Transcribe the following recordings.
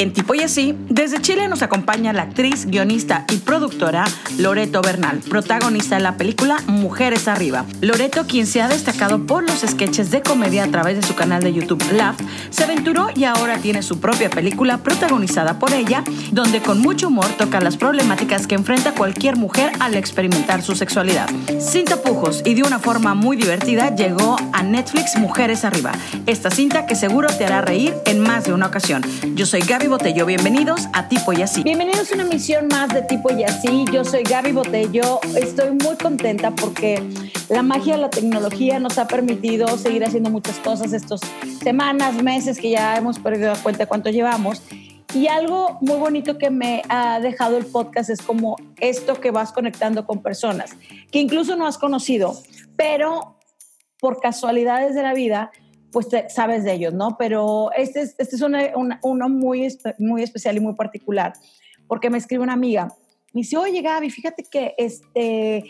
En Tipo y Así, desde Chile nos acompaña la actriz, guionista y productora Loreto Bernal, protagonista de la película Mujeres Arriba. Loreto, quien se ha destacado por los sketches de comedia a través de su canal de YouTube Laugh, se aventuró y ahora tiene su propia película protagonizada por ella, donde con mucho humor toca las problemáticas que enfrenta cualquier mujer al experimentar su sexualidad. Sin tapujos y de una forma muy divertida, llegó a Netflix Mujeres Arriba, esta cinta que seguro te hará reír en más de una ocasión. Yo soy Gaby Botello, bienvenidos a Tipo y Así. Bienvenidos a una emisión más de Tipo y Así. Yo soy Gaby Botello. Estoy muy contenta porque la magia de la tecnología nos ha permitido seguir haciendo muchas cosas estas semanas, meses que ya hemos perdido cuenta de cuánto llevamos. Y algo muy bonito que me ha dejado el podcast es como esto que vas conectando con personas que incluso no has conocido, pero por casualidades de la vida pues sabes de ellos, ¿no? Pero este es, este es uno muy, muy especial y muy particular, porque me escribe una amiga, me dice, oye Gaby, fíjate que este,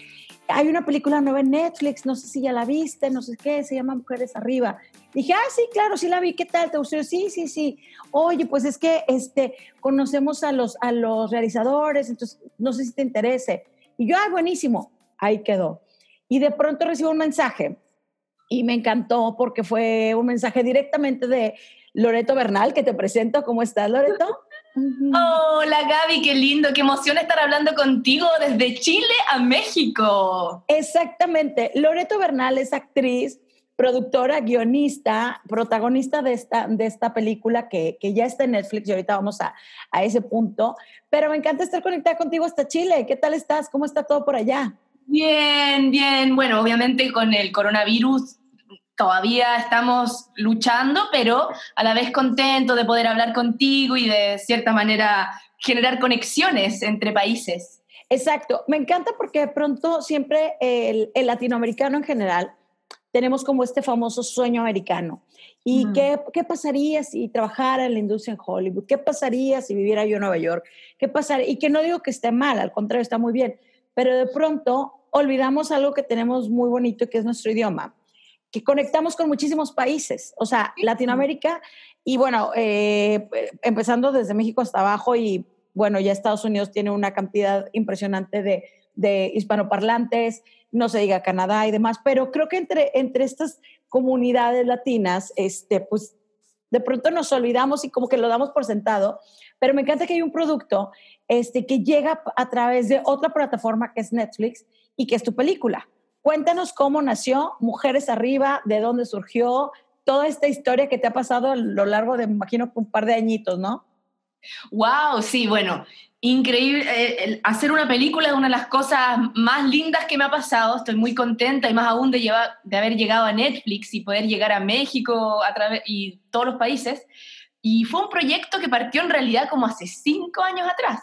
hay una película nueva en Netflix, no sé si ya la viste, no sé qué, se llama Mujeres Arriba. Dije, ah, sí, claro, sí la vi, ¿qué tal? ¿Te gustó? Sí, sí, sí. Oye, pues es que este, conocemos a los, a los realizadores, entonces no sé si te interese. Y yo, ah, buenísimo, ahí quedó. Y de pronto recibo un mensaje y me encantó porque fue un mensaje directamente de Loreto Bernal, que te presento. ¿Cómo estás, Loreto? Hola Gaby, qué lindo, qué emoción estar hablando contigo desde Chile a México. Exactamente. Loreto Bernal es actriz, productora, guionista, protagonista de esta, de esta película que, que ya está en Netflix y ahorita vamos a, a ese punto. Pero me encanta estar conectada contigo hasta Chile. ¿Qué tal estás? ¿Cómo está todo por allá? Bien, bien. Bueno, obviamente con el coronavirus todavía estamos luchando, pero a la vez contento de poder hablar contigo y de cierta manera generar conexiones entre países. Exacto, me encanta porque de pronto siempre el, latinoamericano en general tenemos como este famoso sueño americano. ¿Y qué, qué, pasaría si trabajara en la industria en Hollywood? ¿Qué pasaría si viviera yo en Nueva York? ¿Qué pasaría? Y que no digo que esté mal, al contrario, está muy bien, pero de pronto olvidamos algo que tenemos muy bonito que es nuestro idioma que conectamos con muchísimos países, o sea, Latinoamérica y bueno, eh, empezando desde México hasta abajo y bueno, ya Estados Unidos tiene una cantidad impresionante de, de hispanoparlantes, no se diga Canadá y demás, pero creo que entre, entre estas comunidades latinas, este, pues de pronto nos olvidamos y como que lo damos por sentado, pero me encanta que hay un producto este, que llega a través de otra plataforma que es Netflix y que es tu película. Cuéntanos cómo nació Mujeres Arriba, de dónde surgió, toda esta historia que te ha pasado a lo largo de, imagino, un par de añitos, ¿no? Wow, sí, bueno, increíble. Eh, hacer una película es una de las cosas más lindas que me ha pasado. Estoy muy contenta y más aún de, llevar, de haber llegado a Netflix y poder llegar a México a y todos los países. Y fue un proyecto que partió en realidad como hace cinco años atrás.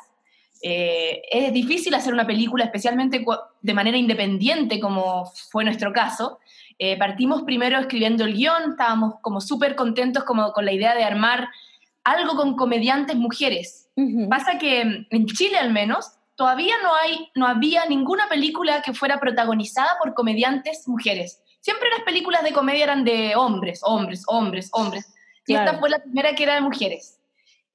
Eh, es difícil hacer una película, especialmente de manera independiente, como fue nuestro caso. Eh, partimos primero escribiendo el guion, estábamos como súper contentos como con la idea de armar algo con comediantes mujeres. Pasa que en Chile al menos todavía no, hay, no había ninguna película que fuera protagonizada por comediantes mujeres. Siempre las películas de comedia eran de hombres, hombres, hombres, hombres. Y esta fue la primera que era de mujeres.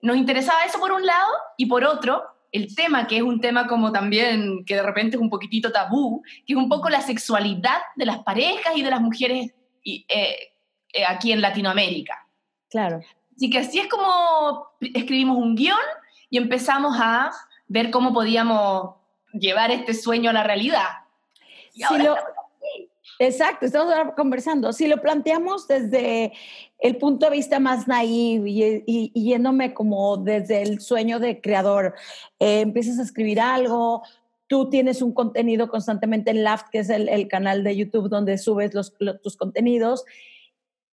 Nos interesaba eso por un lado y por otro, el tema, que es un tema como también, que de repente es un poquitito tabú, que es un poco la sexualidad de las parejas y de las mujeres y, eh, eh, aquí en Latinoamérica. Claro. Así que así es como escribimos un guion y empezamos a ver cómo podíamos llevar este sueño a la realidad. Y Exacto, estamos ahora conversando. Si lo planteamos desde el punto de vista más naive y, yéndome como desde el sueño de creador, eh, empiezas a escribir algo, tú tienes un contenido constantemente en Laft, que es el, canal de YouTube donde subes los, tus contenidos,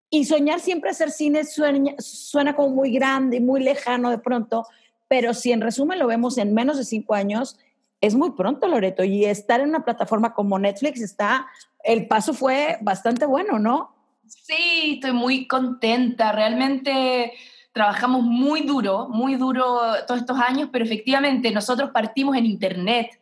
y soñar siempre hacer cine suena, suena como muy grande y muy lejano de pronto, pero si en resumen lo vemos en menos de cinco años, es muy pronto, Loreto, y estar en una plataforma como Netflix está, el paso fue bastante bueno, ¿no? Sí, estoy muy contenta, realmente trabajamos muy duro, muy duro todos estos años, pero efectivamente nosotros partimos en Internet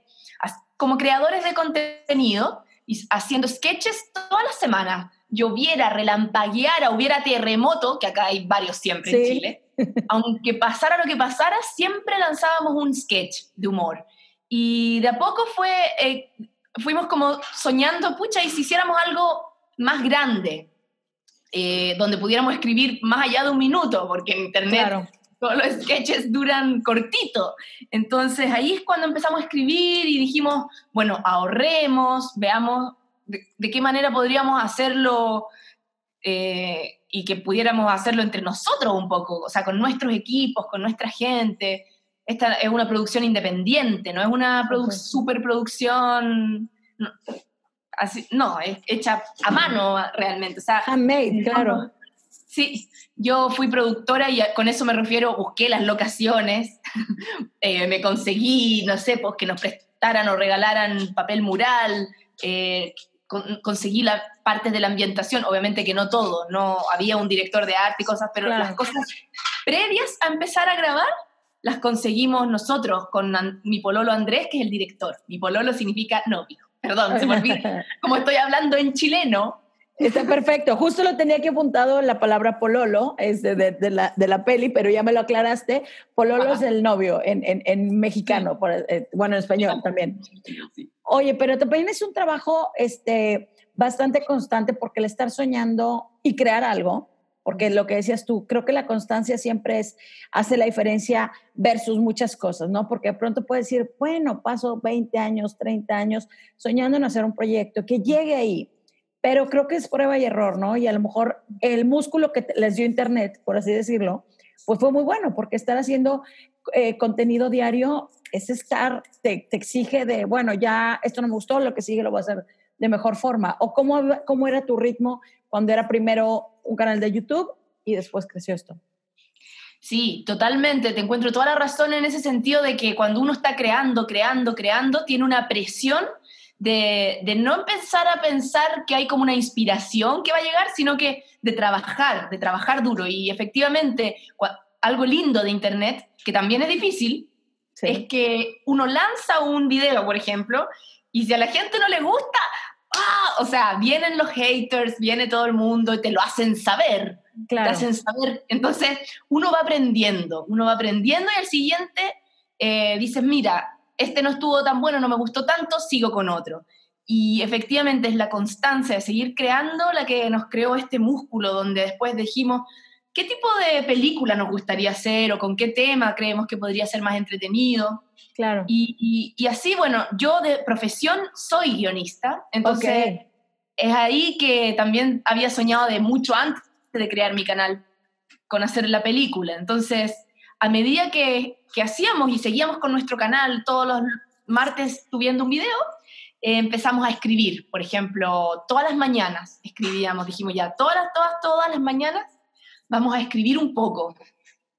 como creadores de contenido y haciendo sketches toda la semana. Lloviera, relampagueara, hubiera terremoto, que acá hay varios siempre en Chile. aunque pasara lo que pasara, siempre lanzábamos un sketch de humor. Y de a poco fue, eh, fuimos como soñando, pucha, y si hiciéramos algo más grande, eh, donde pudiéramos escribir más allá de un minuto, porque en Internet todos los sketches duran cortito. Entonces ahí es cuando empezamos a escribir y dijimos, bueno, ahorremos, veamos de, qué manera podríamos hacerlo eh, y que pudiéramos hacerlo entre nosotros un poco, o sea, con nuestros equipos, con nuestra gente. Esta es una producción independiente, no es una superproducción, no, así, no, es hecha a mano realmente. O sea, Handmade, claro. Sí, yo fui productora y con eso me refiero, busqué las locaciones, eh, me conseguí, no sé, pues que nos prestaran o regalaran papel mural, eh, conseguí las partes de la ambientación, obviamente que no todo, no había un director de arte y cosas, pero las cosas previas a empezar a grabar las conseguimos nosotros con mi pololo Andrés, que es el director. Mi pololo significa novio. Perdón, se me olvida. Como estoy hablando en chileno. Está perfecto. Justo lo tenía que apuntado la palabra pololo, es de, de, la, de la, peli, pero ya me lo aclaraste. Pololo es el novio en, en, en mexicano, por, eh, bueno, en español también. Sí. Oye, pero también es un trabajo este, bastante constante porque el estar soñando y crear algo, porque lo que decías tú, creo que la constancia siempre es, hace la diferencia versus muchas cosas, ¿no? Porque de pronto puedes decir, bueno, paso 20 años, 30 años soñando en hacer un proyecto que llegue ahí, pero creo que es prueba y error, ¿no? Y a lo mejor el músculo que les dio Internet, por así decirlo, pues fue muy bueno, porque estar haciendo eh, contenido diario es estar, te, exige de, bueno, ya esto no me gustó, lo que sigue lo voy a hacer de mejor forma. ¿O cómo, cómo era tu ritmo cuando era primero un canal de YouTube y después creció esto? Sí, totalmente. Te encuentro toda la razón en ese sentido de que cuando uno está creando, creando, creando, tiene una presión de, de, no empezar a pensar que hay como una inspiración que va a llegar, sino que de trabajar, de trabajar duro. Y efectivamente, algo lindo de Internet, que también es difícil, es que uno lanza un video, por ejemplo, y si a la gente no le gusta, ¡ah! o sea, vienen los haters, viene todo el mundo y te lo hacen saber. Claro. Te hacen saber. Entonces, uno va aprendiendo, uno va aprendiendo y al siguiente eh, dices, mira, este no estuvo tan bueno, no me gustó tanto, sigo con otro. Y efectivamente es la constancia de seguir creando la que nos creó este músculo, donde después dijimos, ¿Qué tipo de película nos gustaría hacer o con qué tema creemos que podría ser más entretenido? Claro. Y, y, así, bueno, yo de profesión soy guionista, entonces es ahí que también había soñado de mucho antes de crear mi canal con hacer la película. Entonces, a medida que, que hacíamos y seguíamos con nuestro canal todos los martes subiendo un video, eh, empezamos a escribir. Por ejemplo, todas las mañanas escribíamos, dijimos ya, todas, todas, todas las mañanas vamos a escribir un poco.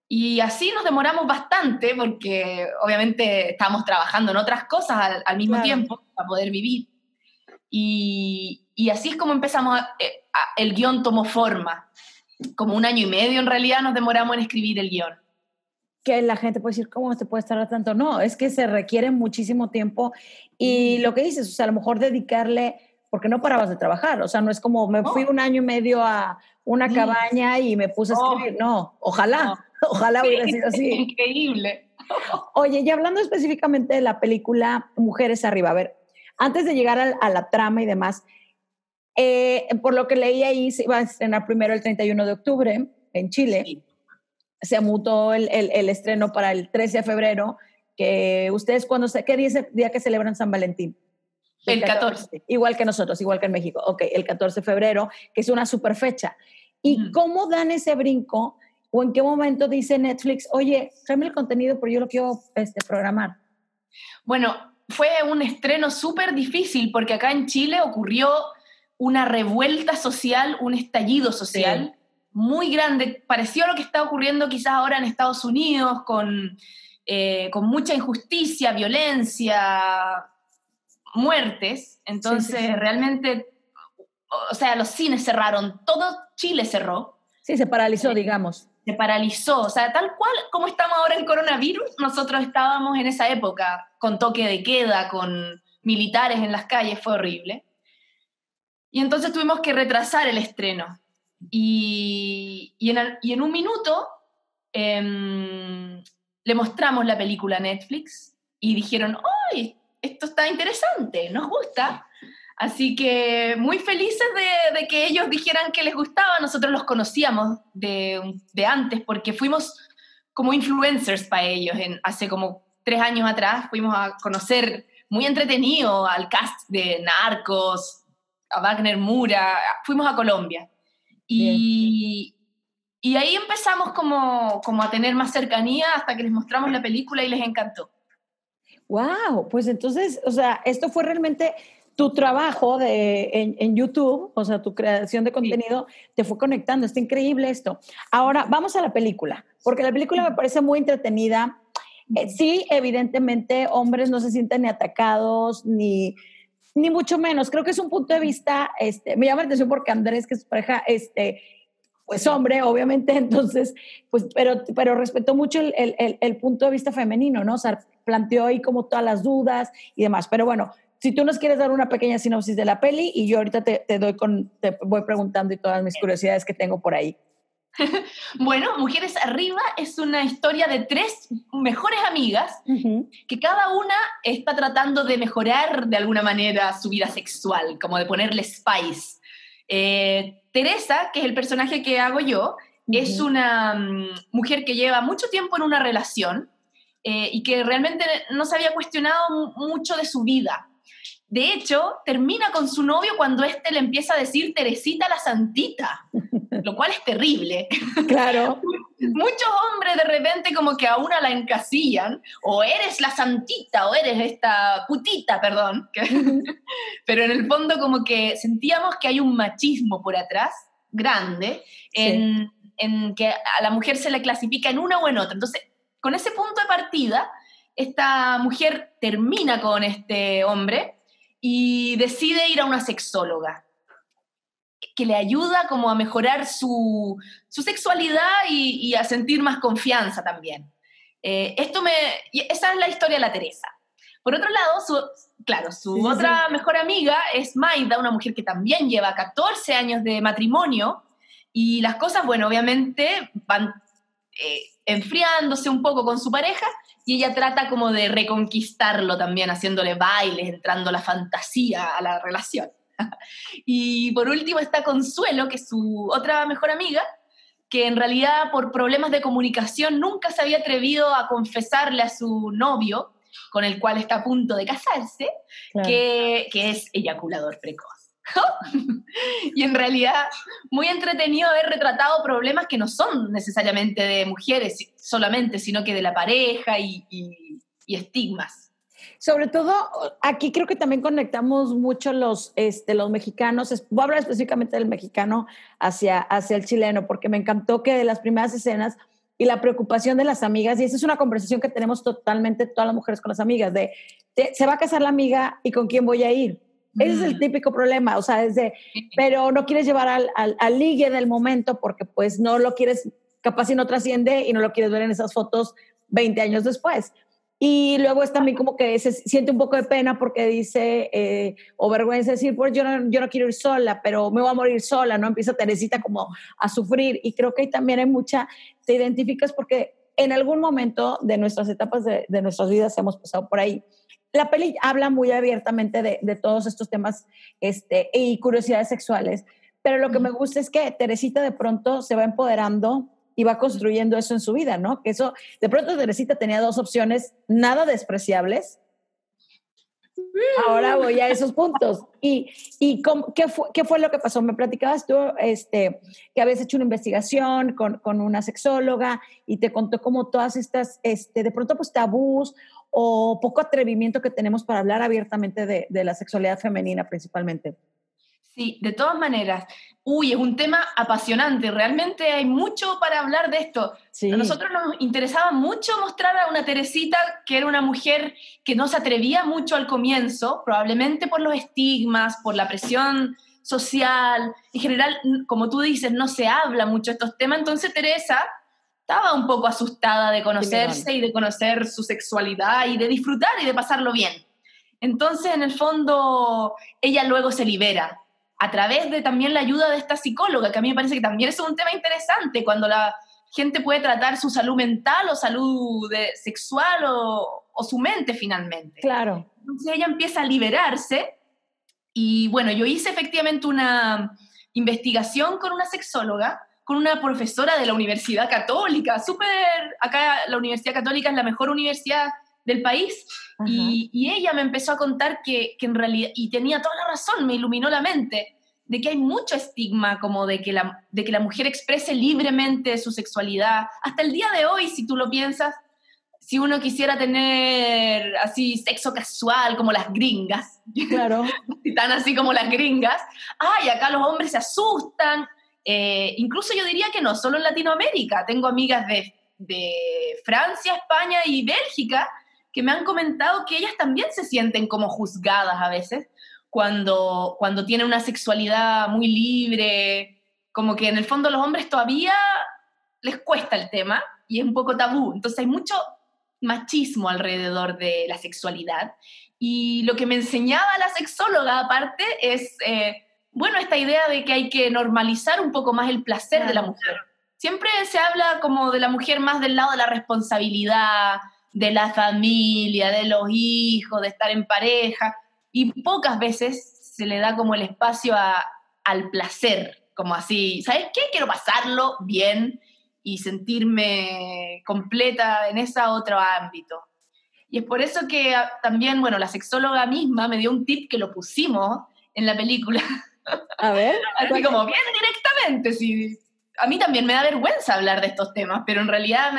Y así nos demoramos bastante porque obviamente estábamos trabajando en otras cosas al, mismo tiempo para poder vivir. Y, y, así es como empezamos, eh, el guion tomó forma. Como un año y medio en realidad nos demoramos en escribir el guion. Que la gente puede decir, ¿cómo se puede tardar tanto? No, es que se requiere muchísimo tiempo. Y lo que dices, o sea, a lo mejor dedicarle, porque no parabas de trabajar, o sea, no es como me fui un año y medio a, una cabaña y me puse a oh. escribir. No, ojalá, ojalá hubiera sido así. Increíble. Oye, y hablando específicamente de la película Mujeres Arriba, a ver, antes de llegar a, la trama y demás, eh, por lo que leí ahí, se iba a estrenar primero el 31 de octubre en Chile. Se mutó el, el, estreno para el 13 de febrero, que ustedes cuando, ¿qué día, día que celebran San Valentín? El 14. Igual que nosotros, igual que en México. Ok, el 14 de febrero, que es una super fecha. ¿Y cómo dan ese brinco? ¿O en qué momento dice Netflix, oye, tráeme el contenido, pero yo lo quiero este, programar? Bueno, fue un estreno súper difícil porque acá en Chile ocurrió una revuelta social, un estallido social muy grande. Pareció lo que está ocurriendo quizás ahora en Estados Unidos con, eh, con mucha injusticia, violencia, muertes, entonces realmente, o sea, los cines cerraron, todo Chile cerró. Sí, se paralizó, digamos. Se paralizó, o sea, tal cual como estamos ahora en coronavirus, nosotros estábamos en esa época con toque de queda, con militares en las calles, fue horrible. Y entonces tuvimos que retrasar el estreno. Y, y, en, y en un minuto em, le mostramos la película a Netflix y dijeron, ¡ay! Esto está interesante, nos gusta. Así que muy felices de, que ellos dijeran que les gustaba. Nosotros los conocíamos de, de antes porque fuimos como influencers para ellos. En, hace como tres años atrás fuimos a conocer muy entretenido al cast de Narcos, a Wagner Mura. Fuimos a Colombia. Y, y ahí empezamos como, como a tener más cercanía hasta que les mostramos la película y les encantó. Wow, pues entonces, o sea, esto fue realmente tu trabajo de, en, YouTube, o sea, tu creación de contenido, te fue conectando. Está increíble esto. Ahora, vamos a la película, porque la película me parece muy entretenida. Eh, sí, evidentemente, hombres no se sienten ni atacados, ni, ni mucho menos. Creo que es un punto de vista, este, me llama la atención porque Andrés, que es su pareja, este, pues hombre, obviamente, entonces, pues, pero, pero respetó mucho el, el, el, punto de vista femenino, ¿no? O sea, planteó ahí como todas las dudas y demás. Pero bueno, si tú nos quieres dar una pequeña sinopsis de la peli y yo ahorita te, doy con, te voy preguntando y todas mis curiosidades que tengo por ahí. bueno, Mujeres Arriba es una historia de tres mejores amigas que cada una está tratando de mejorar de alguna manera su vida sexual, como de ponerle spice. Eh, Teresa, que es el personaje que hago yo, es una mm, mujer que lleva mucho tiempo en una relación eh, y que realmente no se había cuestionado mucho de su vida. De hecho, termina con su novio cuando éste le empieza a decir Teresita la Santita, lo cual es terrible. Claro. Muchos hombres de repente como que a una la encasillan, o eres la santita, o eres esta putita, perdón. Pero en el fondo como que sentíamos que hay un machismo por atrás, grande, en, en que a la mujer se le clasifica en una o en otra. Entonces, con ese punto de partida, esta mujer termina con este hombre y decide ir a una sexóloga que le ayuda como a mejorar su, sexualidad y, a sentir más confianza también. Eh, esto me, esa es la historia de la Teresa. Por otro lado, su, claro, su otra mejor amiga es Maida, una mujer que también lleva 14 años de matrimonio y las cosas, bueno, obviamente van eh, enfriándose un poco con su pareja y ella trata como de reconquistarlo también, haciéndole bailes, entrando la fantasía a la relación. y por último está Consuelo, que es su otra mejor amiga, que en realidad por problemas de comunicación nunca se había atrevido a confesarle a su novio, con el cual está a punto de casarse, que, que es eyaculador precoz. y en realidad muy entretenido haber retratado problemas que no son necesariamente de mujeres solamente, sino que de la pareja y, estigmas. Sobre todo, aquí creo que también conectamos mucho los, este, los mexicanos, voy a hablar específicamente del mexicano hacia, hacia el chileno, porque me encantó que de las primeras escenas y la preocupación de las amigas, y esa es una conversación que tenemos totalmente todas las mujeres con las amigas, de, se va a casar la amiga y con quién voy a ir ese es el típico problema, o sea, es de, pero no quieres llevar al, al, ligue del momento porque pues no lo quieres, capaz si no trasciende y no lo quieres ver en esas fotos 20 años después. Y luego es también como que se siente un poco de pena porque dice, eh, o vergüenza decir, pues yo no, yo no quiero ir sola, pero me voy a morir sola, ¿no? Empieza Teresita como a sufrir. Y creo que ahí también hay mucha, te identificas porque en algún momento de nuestras etapas de, de nuestras vidas hemos pasado por ahí la peli habla muy abiertamente de, todos estos temas este, y curiosidades sexuales, pero lo que me gusta es que Teresita de pronto se va empoderando y va construyendo eso en su vida, ¿no? Que eso, de pronto Teresita tenía dos opciones nada despreciables. Ahora voy a esos puntos. ¿Y, y qué, fue, qué, fue, lo que pasó? Me platicabas tú este, que habías hecho una investigación con, con una sexóloga y te contó como todas estas, este, de pronto, pues tabús o poco atrevimiento que tenemos para hablar abiertamente de, de la sexualidad femenina principalmente. Sí, de todas maneras. Uy, es un tema apasionante. Realmente hay mucho para hablar de esto. A nosotros nos interesaba mucho mostrar a una Teresita que era una mujer que no se atrevía mucho al comienzo, probablemente por los estigmas, por la presión social. En general, como tú dices, no se habla mucho de estos temas. Entonces, Teresa estaba un poco asustada de conocerse y de conocer su sexualidad y de disfrutar y de pasarlo bien. Entonces, en el fondo, ella luego se libera a través de también la ayuda de esta psicóloga, que a mí me parece que también es un tema interesante cuando la, gente puede tratar su salud mental o salud sexual o, o su mente finalmente. Claro. Entonces ella empieza a liberarse y bueno, yo hice efectivamente una investigación con una sexóloga, con una profesora de la Universidad Católica, súper, acá la Universidad Católica es la mejor universidad del país, y, y, ella me empezó a contar que, que, en realidad, y tenía toda la razón, me iluminó la mente, de que hay mucho estigma como de que, la, de que la mujer exprese libremente su sexualidad. Hasta el día de hoy, si tú lo piensas, si uno quisiera tener así sexo casual como las gringas, claro. tan así como las gringas, ay, acá los hombres se asustan, eh, incluso yo diría que no, solo en Latinoamérica, tengo amigas de, de Francia, España y Bélgica que me han comentado que ellas también se sienten como juzgadas a veces cuando, cuando tienen una sexualidad muy libre, como que en el fondo los hombres todavía les cuesta el tema y es un poco tabú. Entonces hay mucho machismo alrededor de la sexualidad. Y lo que me enseñaba la sexóloga aparte es, eh, bueno, esta idea de que hay que normalizar un poco más el placer de la mujer. Siempre se habla como de la mujer más del lado de la responsabilidad, de la familia, de los hijos, de estar en pareja, y pocas veces se le da como el espacio al placer, como así, ¿sabes qué? Quiero pasarlo bien y sentirme completa en ese otro ámbito. Y es por eso que ah, también, bueno, la sexóloga misma me dio un tip que lo pusimos en la película. A ver. Así como bien directamente, sí. A mí también me da vergüenza hablar de estos temas, pero en realidad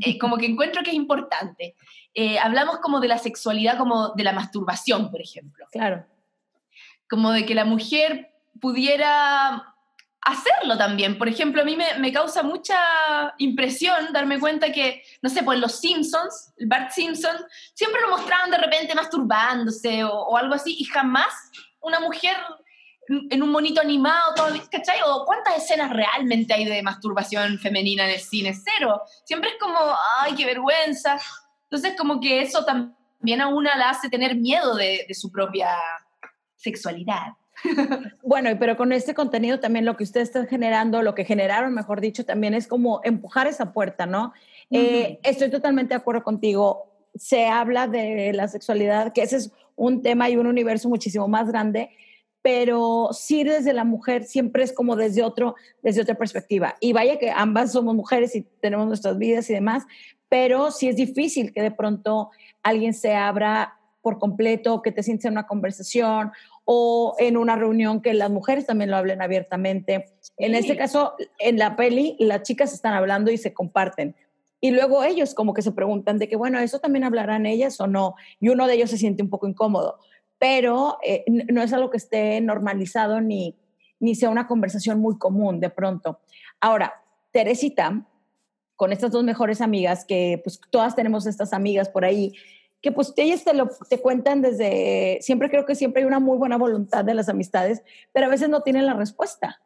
eh, como que encuentro que es importante. Eh, hablamos como de la sexualidad, como de la masturbación, por ejemplo. Claro. Como de que la mujer pudiera hacerlo también. Por ejemplo, a mí me, causa mucha impresión darme cuenta que, no sé, pues los Simpsons, el Bart Simpson, siempre lo mostraban de repente masturbándose o, algo así, y jamás una mujer en un monito animado, todo, ¿cachai? O cuántas escenas realmente hay de masturbación femenina en el cine, cero. Siempre es como, ay, qué vergüenza. Entonces, como que eso también a una la hace tener miedo de su propia sexualidad. Bueno, pero con este contenido también lo que ustedes están generando, lo que generaron, mejor dicho, también es como empujar esa puerta, ¿no? Eh, estoy totalmente de acuerdo contigo. Se habla de la sexualidad, que ese es un tema y un universo muchísimo más grande, pero sí desde la mujer siempre es como desde otro, desde otra perspectiva. Y vaya que ambas somos mujeres y tenemos nuestras vidas y demás, pero sí es difícil que de pronto alguien se abra por completo, que te sientes en una conversación o en una reunión que las mujeres también lo hablen abiertamente. En este caso, en la peli, las chicas están hablando y se comparten. Y luego ellos como que se preguntan de que, bueno, ¿eso también hablarán ellas o no? Y uno de ellos se siente un poco incómodo, pero eh, no es algo que esté normalizado ni, ni sea una conversación muy común de pronto. Ahora, Teresita, con estas dos mejores amigas, que pues todas tenemos estas amigas por ahí, que pues ellas te, lo, te cuentan desde, siempre creo que siempre hay una muy buena voluntad de las amistades, pero a veces no tienen la respuesta.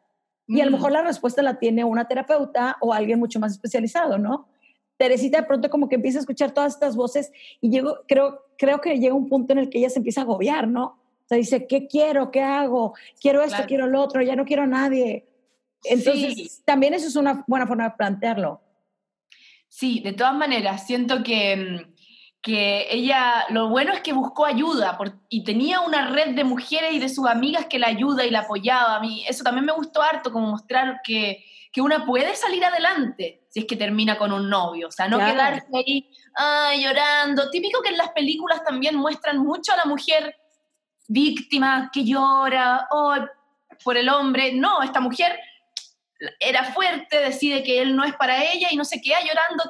Y a lo mm. mejor la respuesta la tiene una terapeuta o alguien mucho más especializado, ¿no? Teresita de pronto como que empieza a escuchar todas estas voces y llego, creo, creo que llega un punto en el que ella se empieza a agobiar, ¿no? O sea, dice, ¿qué quiero? ¿Qué hago? Quiero esto, quiero lo otro, ya no quiero a nadie. Entonces, también eso es una buena forma de plantearlo. Sí, de todas maneras, siento que mm, que ella, lo bueno es que buscó ayuda y tenía una red de mujeres y de sus amigas que la ayuda y la apoyaba. A mí eso también me gustó harto, como mostrar que, que una puede salir adelante si es que termina con un novio, o sea, no quedarse ahí llorando. Típico que en las películas también muestran mucho a la mujer víctima que llora oh, por el hombre. No, esta mujer era fuerte, decide que él no es para ella y no se queda llorando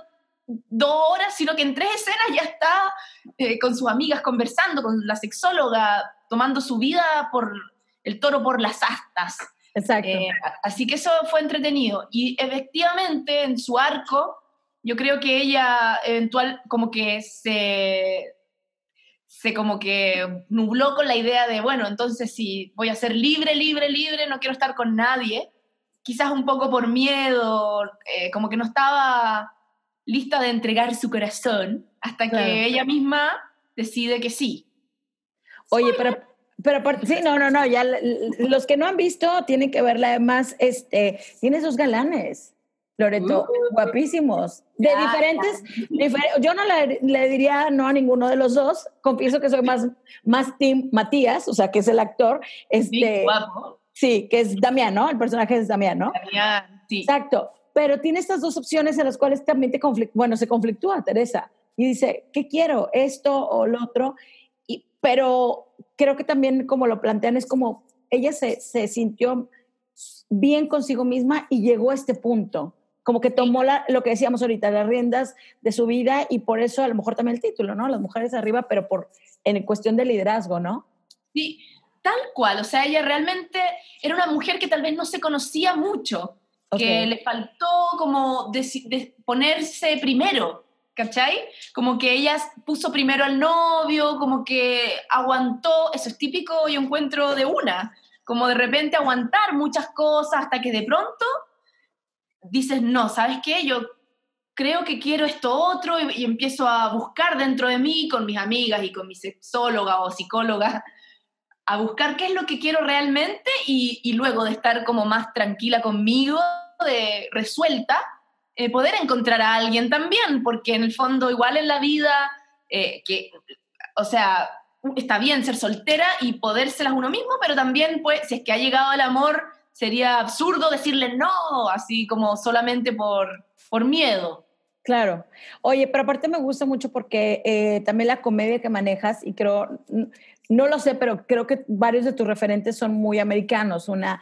dos horas, sino que en tres escenas ya está eh, con sus amigas conversando, con la sexóloga, tomando su vida por el toro por las astas. Exacto. Eh, así que eso fue entretenido. Y efectivamente, en su arco, yo creo que ella eventual como que se se como que nubló con la idea de, bueno, entonces si voy a ser libre, libre, libre, no quiero estar con nadie, quizás un poco por miedo, eh, como que no estaba lista de entregar su corazón hasta que ella misma decide que sí. Oye, pero, pero sí, no, no, no, ya los que no han visto tienen que verla además, este, tiene esos galanes. Loreto, Uh. guapísimos. De Ya, diferentes, difer- yo no le, le diría no a ninguno de los dos. Confieso que soy más, más team Matías, o sea, que es el actor. Sí, Este, guapo. sí, que es Damián, ¿no? El personaje es Damián, ¿no? Damián, sí. Exacto. Pero tiene estas dos opciones en las cuales también se conflictúa Teresa y dice, ¿qué quiero? ¿Esto o lo otro? Y, pero creo que también como lo plantean es como ella se, se sintió bien consigo misma y llegó a este punto. Como que tomó la, lo que decíamos ahorita, las riendas de su vida y por eso a lo mejor también el título, ¿no? Las mujeres arriba, pero por en cuestión de liderazgo, ¿no? Sí, tal cual. O sea, ella realmente era una mujer que tal vez no se conocía mucho, que le faltó como de ponerse primero, ¿cachai? Como que ella puso primero al novio, como que aguantó, eso es típico, yo encuentro de una, como de repente aguantar muchas cosas hasta que de pronto dices, no, ¿sabes qué? Yo creo que quiero esto otro y, y empiezo a buscar dentro de mí con mis amigas y con mi sexóloga o psicóloga a buscar qué es lo que quiero realmente y, luego de estar como más tranquila conmigo, de resuelta, eh, poder encontrar a alguien también, porque en el fondo igual en la vida, eh, que, o sea, está bien ser soltera y podérselas uno mismo, pero también pues si es que ha llegado el amor, sería absurdo decirle no, así como solamente por, por miedo. Claro. Oye, pero aparte me gusta mucho porque eh, también la comedia que manejas, y creo, no lo sé, pero creo que varios de tus referentes son muy americanos. Una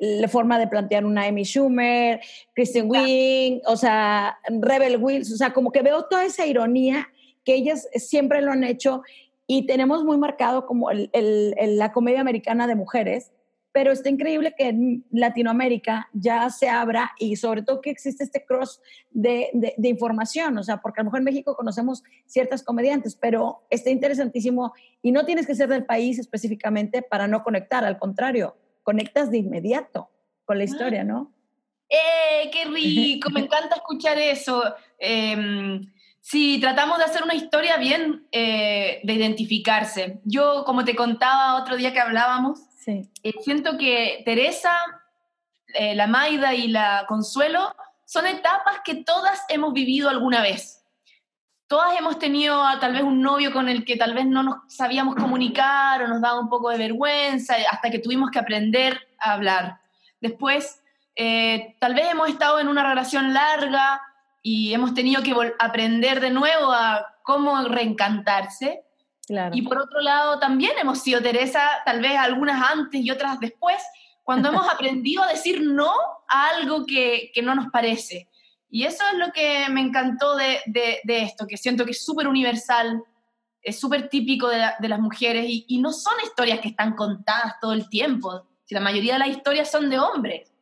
la forma de plantear una Amy Schumer, Kristen Wiig, o sea, Rebel Wills, o sea, como que veo toda esa ironía que ellas siempre lo han hecho y tenemos muy marcado como el- el- el- la comedia americana de mujeres, pero está increíble que en Latinoamérica ya se abra y sobre todo que existe este cross de, de- de información, o sea, porque a lo mejor en México conocemos ciertas comediantes, pero está interesantísimo y no tienes que ser del país específicamente para no conectar, al contrario, conectas de inmediato con la historia, ¿no? ¡Eh, qué rico! Me encanta escuchar eso. Eh, sí, tratamos de hacer una historia bien eh, de identificarse. Yo, como te contaba otro día que hablábamos, Sí. eh, siento que Teresa, eh, la Maida y la Consuelo son etapas que todas hemos vivido alguna vez. Todas hemos tenido a, tal vez un novio con el que tal vez no nos sabíamos comunicar o nos daba un poco de vergüenza hasta que tuvimos que aprender a hablar. Después, eh, tal vez hemos estado en una relación larga y hemos tenido que aprender de nuevo a cómo reencantarse. Claro. Y por otro lado, también hemos sido, Teresa, tal vez algunas antes y otras después, cuando hemos aprendido a decir no a algo que, que no nos parece. Y eso es lo que me encantó de, de- de esto, que siento que es súper universal, es súper típico de, la- de las mujeres y, y no son historias que están contadas todo el tiempo. Si la mayoría de las historias son de hombres.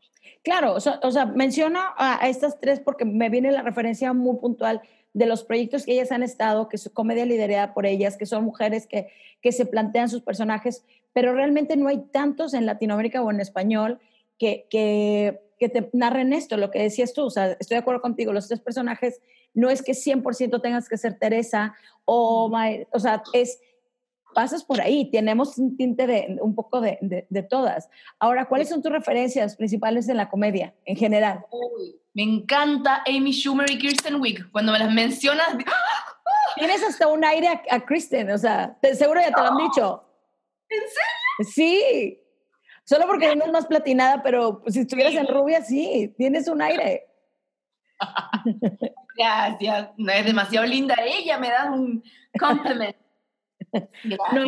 Claro, o sea, menciono a estas tres porque me viene la referencia muy puntual de los proyectos que ellas han estado, que su comedia liderada por ellas, que son mujeres que, que se plantean sus personajes, pero realmente no hay tantos en Latinoamérica o en español que, que, que te narren esto, lo que decías tú, o sea, estoy de acuerdo contigo, los tres personajes no es que 100% tengas que ser Teresa o, o sea, es, pasas por ahí, tenemos un tinte de un poco de, de, de todas. Ahora, ¿cuáles son tus referencias principales en la comedia en general? Me encanta Amy Schumer y Kirsten Wiig. Cuando me las mencionas, Tienes hasta un aire a, a Kristen, o sea, te- seguro ya te lo han dicho. ¿En serio? Sí. Solo porque eres más platinada, pero pues, si estuvieras en rubia, sí, tienes un aire. gracias, no es demasiado linda ella, me da un compliment. No,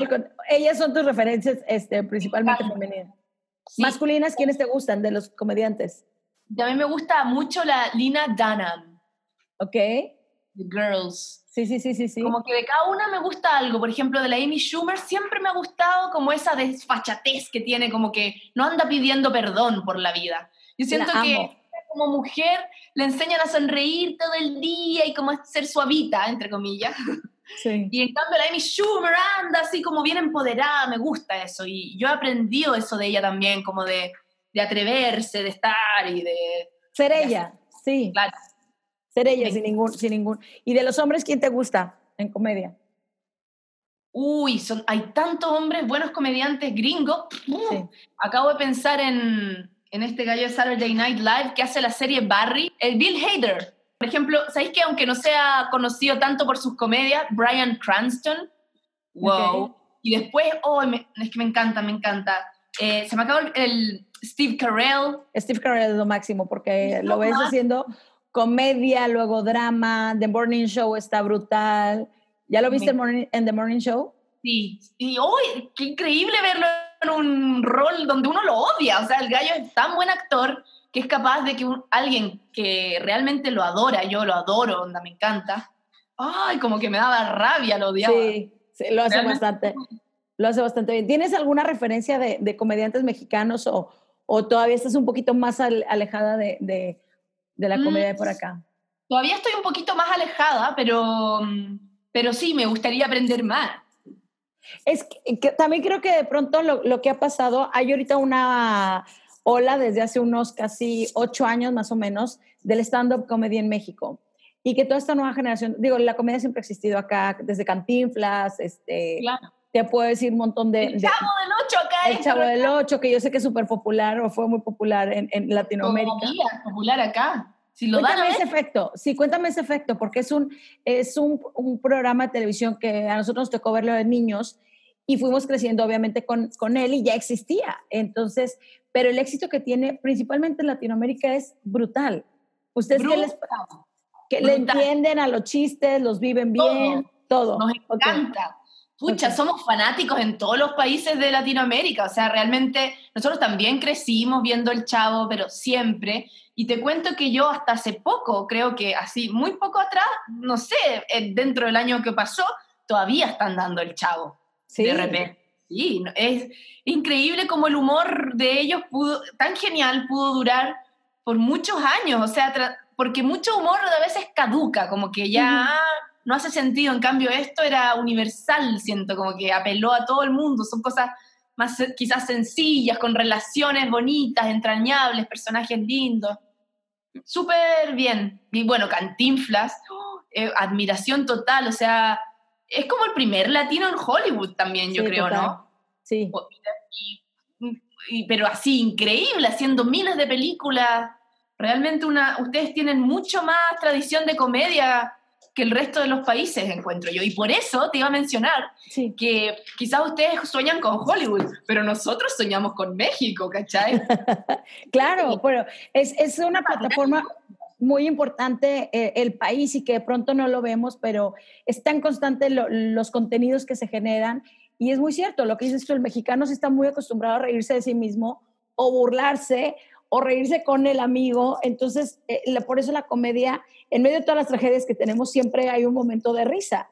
ellas son tus referencias este, principalmente femeninas. Sí. Masculinas, ¿quiénes te gustan de los comediantes? A mí me gusta mucho la Lina Dunham, ¿Ok? The Girls. Sí, sí, sí, sí, sí. Como que de cada una me gusta algo. Por ejemplo, de la Amy Schumer siempre me ha gustado como esa desfachatez que tiene, como que no anda pidiendo perdón por la vida. Yo siento que como mujer le enseñan a sonreír todo el día y como a ser suavita, entre comillas. Sí. Y en cambio la Amy Schumer anda así como bien empoderada, me gusta eso. Y yo he aprendido eso de ella también, como de, de atreverse, de estar y de... Ser ella, sí. Claro. Ser ella Sí. sin ningún, sin ningún. ¿Y de los hombres quién te gusta en comedia? Uy, son, hay tantos hombres buenos comediantes gringos. Sí. Acabo de pensar en, en este gallo de Saturday Night Live que hace la serie Barry, el Bill Hader. Por ejemplo, ¿sabéis que aunque no sea conocido tanto por sus comedias, Brian Cranston? Wow. Y después, oh, es que me encanta, me encanta. Eh, se me acabó el, Steve Carell. Steve Carell es lo máximo porque lo ves haciendo comedia, luego drama, The Morning Show está brutal. ¿Ya lo viste en The Morning Show? Sí, y hoy, qué increíble verlo en un rol donde uno lo odia. O sea, el gallo es tan buen actor que es capaz de que alguien que realmente lo adora, yo lo adoro, onda, me encanta. Ay, como que me daba rabia, lo odiaba. Sí, sí lo hace bastante. Lo hace bastante bien. ¿Tienes alguna referencia de, de comediantes mexicanos o, o, todavía estás un poquito más alejada de, de, de la comedia de por mm, acá? Todavía estoy un poquito más alejada, pero, pero sí, me gustaría aprender más. Es que, también creo que de pronto lo, lo, que ha pasado, hay ahorita una ola desde hace unos casi ocho años más o menos del stand-up comedy en México. Y que toda esta nueva generación, digo, la comedia siempre ha existido acá, desde Cantinflas, este, te puedo decir un montón de... El Chavo del Ocho acá. El Chavo del Ocho, que yo sé que es súper popular o fue muy popular en, en Latinoamérica. popular acá. Si lo cuéntame ese efecto, sí, cuéntame ese efecto, porque es un, es un, un, programa de televisión que a nosotros nos tocó verlo de niños y fuimos creciendo obviamente con, con él y ya existía. Entonces, pero el éxito que tiene principalmente en Latinoamérica es brutal. ¿Ustedes qué les que le entienden a los chistes, los viven bien, todo? Nos encanta. Pucha, somos fanáticos en todos los países de Latinoamérica, o sea, realmente nosotros también crecimos viendo el chavo, pero siempre. Y te cuento que yo hasta hace poco, creo que así, muy poco atrás, no sé, eh, dentro del año que pasó, todavía están dando el chavo. Sí. De repente. Sí, es increíble como el humor de ellos pudo, tan genial pudo durar por muchos años, o sea, porque mucho humor a veces caduca, como que ya no hace sentido, en cambio esto era universal, siento, como que apeló a todo el mundo, son cosas más quizás sencillas, con relaciones bonitas, entrañables, personajes lindos. Súper bien. Y bueno, Cantinflas, eh, admiración total, o sea, es como el primer latino en Hollywood también, yo creo, ¿no? Sí. pero así, increíble, haciendo miles de películas. Realmente una, ustedes tienen mucho más tradición de comedia que el resto de los países, encuentro yo. Y por eso te iba a mencionar que quizás ustedes sueñan con Hollywood, pero nosotros soñamos con México, ¿cachai? claro, pero es, es una plataforma muy importante eh, el país y que de pronto no lo vemos, pero están constantes los contenidos que se generan. Y es muy cierto, lo que dices tú, el mexicano se está muy acostumbrado a reírse de sí mismo o burlarse o reírse con el amigo. Entonces, eh, por eso la comedia, en medio de todas las tragedias que tenemos, siempre hay un momento de risa.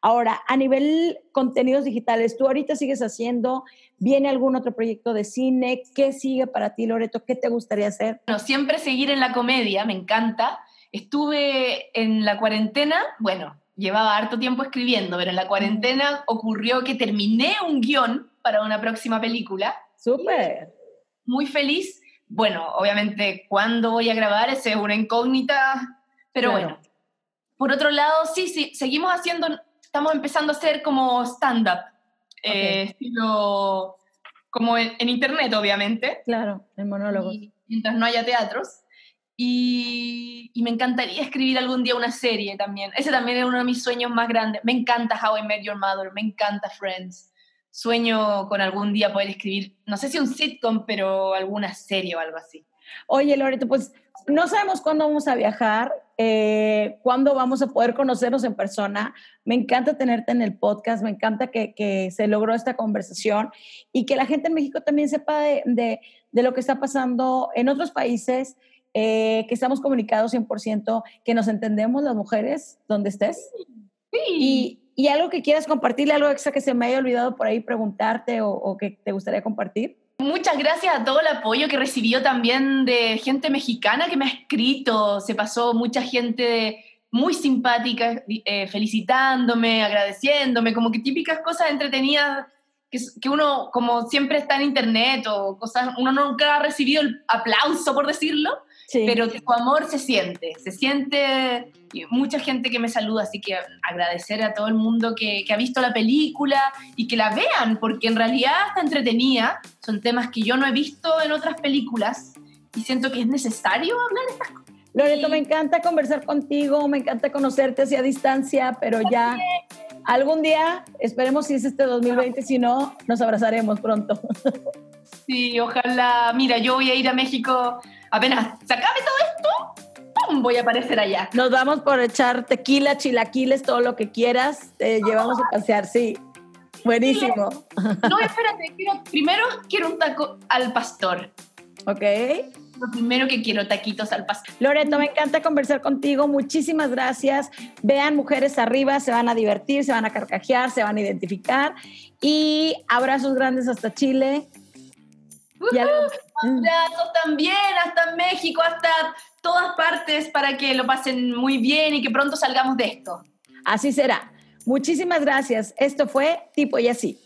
Ahora, a nivel contenidos digitales, ¿tú ahorita sigues haciendo? ¿Viene algún otro proyecto de cine? ¿Qué sigue para ti, Loreto? ¿Qué te gustaría hacer? Bueno, siempre seguir en la comedia, me encanta. Estuve en la cuarentena, bueno, llevaba harto tiempo escribiendo, pero en la cuarentena ocurrió que terminé un guion para una próxima película. ¡Súper! Muy feliz. Bueno, obviamente, ¿cuándo voy a grabar? Esa es una incógnita, pero bueno. Por otro lado, sí, sí, seguimos haciendo estamos empezando a hacer como stand-up, eh, estilo como en, internet, obviamente. Claro, en monólogos. mientras no haya teatros. Y, y, me encantaría escribir algún día una serie también. Ese también es uno de mis sueños más grandes. Me encanta How I Met Your Mother, me encanta Friends. Sueño con algún día poder escribir, no sé si un sitcom, pero alguna serie o algo así. Oye, Loreto, pues no sabemos cuándo vamos a viajar, eh, cuándo vamos a poder conocernos en persona. Me encanta tenerte en el podcast, me encanta que, se logró esta conversación y que la gente en México también sepa de, lo que está pasando en otros países, eh, que estamos comunicados 100%, que nos entendemos las mujeres, donde estés. Sí. Y, algo que quieras compartirle, algo extra que se me haya olvidado por ahí preguntarte o que te gustaría compartir. Muchas gracias a todo el apoyo que recibió también de gente mexicana que me ha escrito. Se pasó mucha gente muy simpática eh, felicitándome, agradeciéndome, como que típicas cosas entretenidas que, que, uno como siempre está en internet o cosas, uno nunca ha recibido el aplauso, por decirlo. pero tu amor se siente, se siente mucha gente que me saluda, así que agradecer a todo el mundo que, que, ha visto la película y que la vean, porque en realidad está entretenida, son temas que yo no he visto en otras películas y siento que es necesario hablar estas cosas. Loreto, me encanta conversar contigo, me encanta conocerte así a distancia, pero ya algún día, esperemos si es este 2020, si no, nos abrazaremos pronto. Sí, ojalá. Mira, yo voy a ir a México apenas se acabe todo esto. ¡pum! Voy a aparecer allá. Nos vamos por echar tequila, chilaquiles, todo lo que quieras. Te llevamos a pasear, sí. Buenísimo. No, espérate, primero quiero un taco al pastor. Ok. Lo primero que quiero, taquitos al pastor. Loreto, me encanta conversar contigo. Muchísimas gracias. Vean Mujeres Arriba, se van a divertir, se van a carcajear, se van a identificar. Y abrazos grandes hasta Chile. Uh Abrazos también, hasta México, hasta todas partes, para que lo pasen muy bien y que pronto salgamos de esto. Así será. Muchísimas gracias. Esto fue Tipo y Así.